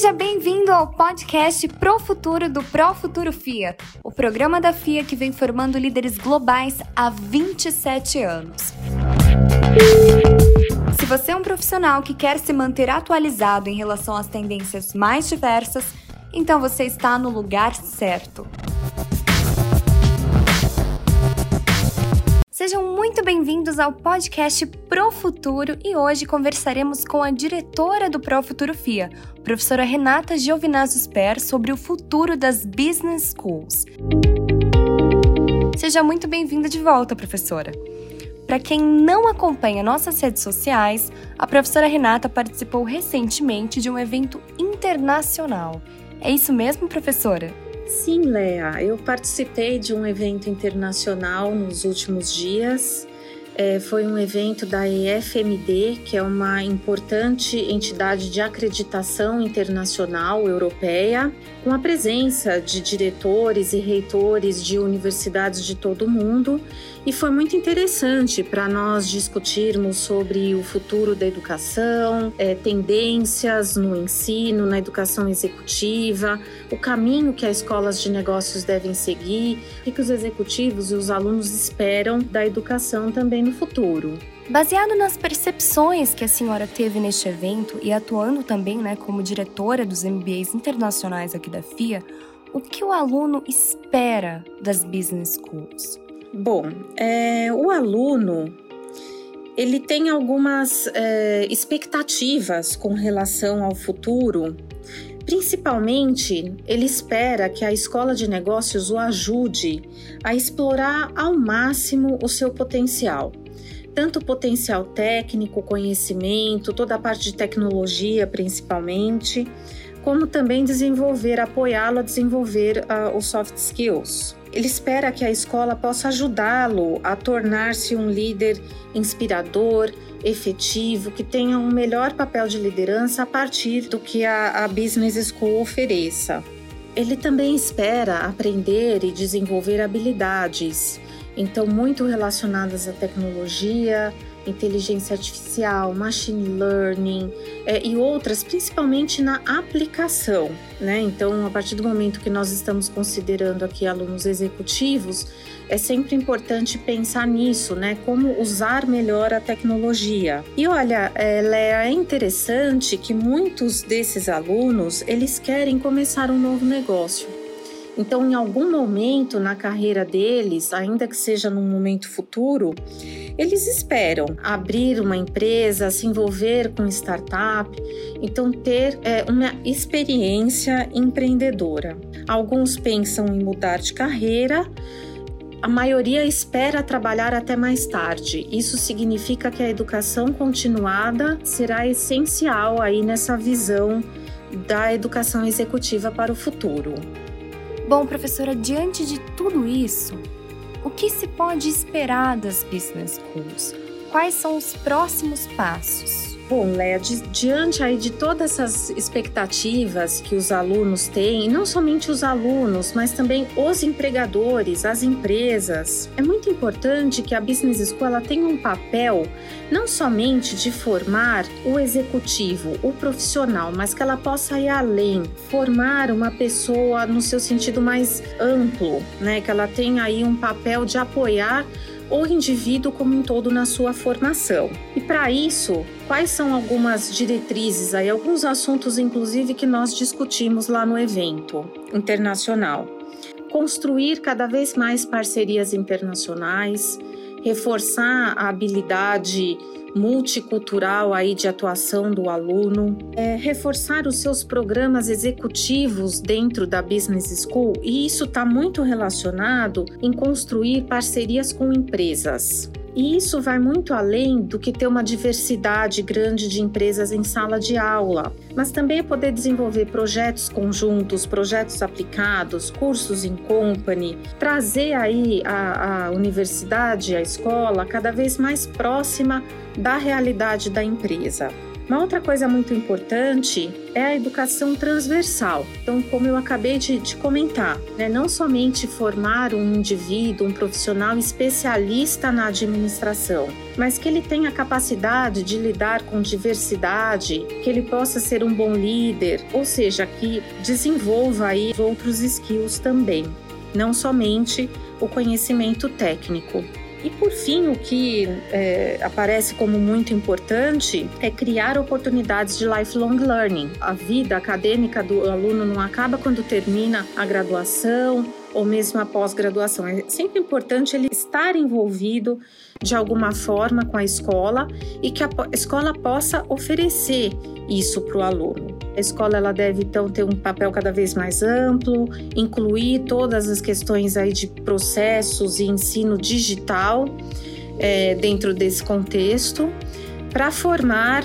Seja bem-vindo ao podcast Pro Futuro do Pro Futuro FIA, o programa da FIA que vem formando líderes globais há 27 anos. Se você é um profissional que quer se manter atualizado em relação às tendências mais diversas, então você está no lugar certo. Sejam muito bem-vindos ao podcast Pro Futuro e hoje conversaremos com a diretora do Pro Futuro FIA, professora Renata Giovinazzo Sper, sobre o futuro das business schools. Seja muito bem-vinda de volta, professora. Para quem não acompanha nossas redes sociais, a professora Renata participou recentemente de um evento internacional. É isso mesmo, professora? Sim, Lea, eu participei de um evento internacional nos últimos dias. É, foi um evento da EFMD, que é uma importante entidade de acreditação internacional europeia, com a presença de diretores e reitores de universidades de todo o mundo. E foi muito interessante para nós discutirmos sobre o futuro da educação, é, tendências no ensino, na educação executiva, o caminho que as escolas de negócios devem seguir e que os executivos e os alunos esperam da educação também no futuro. Baseado nas percepções que a senhora teve neste evento e atuando também né, como diretora dos MBAs internacionais aqui da FIA, o que o aluno espera das business schools? Bom, é, o aluno ele tem algumas é, expectativas com relação ao futuro. Principalmente, ele espera que a escola de negócios o ajude a explorar ao máximo o seu potencial tanto potencial técnico, conhecimento, toda a parte de tecnologia principalmente, como também desenvolver, apoiá-lo a desenvolver uh, os soft skills. Ele espera que a escola possa ajudá-lo a tornar-se um líder inspirador, efetivo, que tenha um melhor papel de liderança a partir do que a, a Business School ofereça. Ele também espera aprender e desenvolver habilidades então muito relacionadas à tecnologia, inteligência artificial, machine learning é, e outras, principalmente na aplicação. Né? Então, a partir do momento que nós estamos considerando aqui alunos executivos, é sempre importante pensar nisso, né? Como usar melhor a tecnologia. E olha, é, é interessante que muitos desses alunos eles querem começar um novo negócio. Então, em algum momento na carreira deles, ainda que seja num momento futuro, eles esperam abrir uma empresa, se envolver com startup, então ter é, uma experiência empreendedora. Alguns pensam em mudar de carreira, a maioria espera trabalhar até mais tarde. Isso significa que a educação continuada será essencial aí nessa visão da educação executiva para o futuro. Bom, professora, diante de tudo isso, o que se pode esperar das business schools? Quais são os próximos passos? Bom, Léa, di diante aí de todas essas expectativas que os alunos têm, não somente os alunos, mas também os empregadores, as empresas, é muito importante que a Business School ela tenha um papel não somente de formar o executivo, o profissional, mas que ela possa ir além, formar uma pessoa no seu sentido mais amplo, né? Que ela tenha aí um papel de apoiar o indivíduo como um todo na sua formação. E para isso, quais são algumas diretrizes aí, alguns assuntos inclusive que nós discutimos lá no evento internacional? Construir cada vez mais parcerias internacionais, reforçar a habilidade multicultural aí de atuação do aluno, é, reforçar os seus programas executivos dentro da Business School e isso está muito relacionado em construir parcerias com empresas. E isso vai muito além do que ter uma diversidade grande de empresas em sala de aula, mas também é poder desenvolver projetos conjuntos, projetos aplicados, cursos em company, trazer aí a, a universidade, a escola cada vez mais próxima da realidade da empresa. Uma outra coisa muito importante é a educação transversal. Então, como eu acabei de, de comentar, né, não somente formar um indivíduo, um profissional especialista na administração, mas que ele tenha a capacidade de lidar com diversidade, que ele possa ser um bom líder, ou seja, que desenvolva aí outros skills também, não somente o conhecimento técnico. E por fim, o que é, aparece como muito importante é criar oportunidades de lifelong learning. A vida acadêmica do aluno não acaba quando termina a graduação ou mesmo a pós-graduação. É sempre importante ele estar envolvido de alguma forma com a escola e que a escola possa oferecer isso para o aluno. A escola ela deve então ter um papel cada vez mais amplo, incluir todas as questões aí de processos e ensino digital é, dentro desse contexto, para formar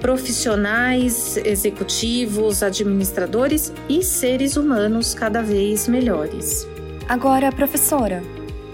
profissionais, executivos, administradores e seres humanos cada vez melhores. Agora, professora,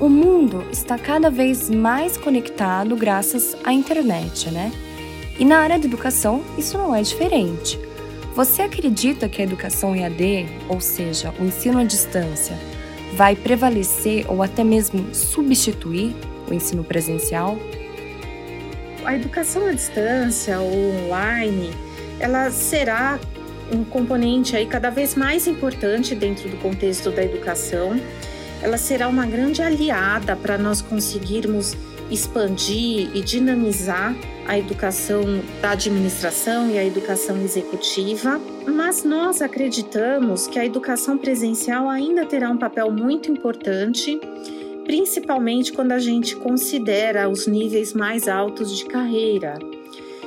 o mundo está cada vez mais conectado graças à internet, né? E na área da educação, isso não é diferente. Você acredita que a educação EAD, ou seja, o ensino à distância, vai prevalecer ou até mesmo substituir o ensino presencial? A educação à distância ou online, ela será um componente aí cada vez mais importante dentro do contexto da educação ela será uma grande aliada para nós conseguirmos expandir e dinamizar a educação da administração e a educação executiva, mas nós acreditamos que a educação presencial ainda terá um papel muito importante, principalmente quando a gente considera os níveis mais altos de carreira.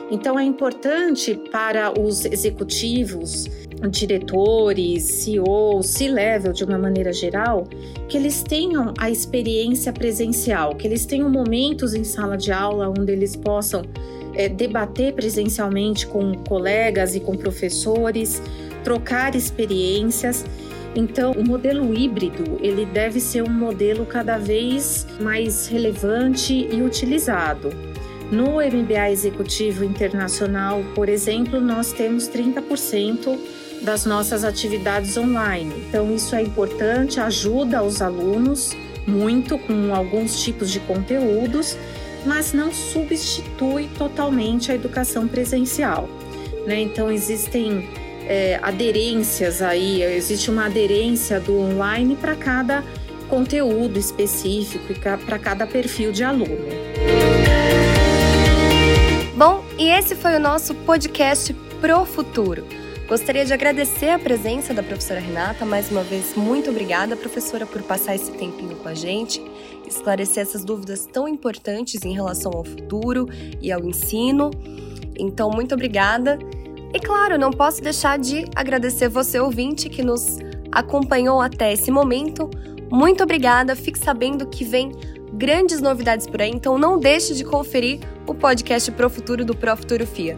Então é importante para os executivos diretores, CEOs, C-level de uma maneira geral, que eles tenham a experiência presencial, que eles tenham momentos em sala de aula onde eles possam é, debater presencialmente com colegas e com professores, trocar experiências. Então, o modelo híbrido ele deve ser um modelo cada vez mais relevante e utilizado. No MBA Executivo Internacional, por exemplo, nós temos 30% das nossas atividades online. Então, isso é importante, ajuda os alunos muito com alguns tipos de conteúdos, mas não substitui totalmente a educação presencial. Né? Então, existem é, aderências aí, existe uma aderência do online para cada conteúdo específico e para cada perfil de aluno. Bom, e esse foi o nosso podcast Pro Futuro. Gostaria de agradecer a presença da professora Renata. Mais uma vez, muito obrigada, professora, por passar esse tempinho com a gente, esclarecer essas dúvidas tão importantes em relação ao futuro e ao ensino. Então, muito obrigada. E claro, não posso deixar de agradecer você, ouvinte, que nos acompanhou até esse momento. Muito obrigada. Fique sabendo que vem grandes novidades por aí, então não deixe de conferir o podcast Pro Futuro do Pro Futuro FIA.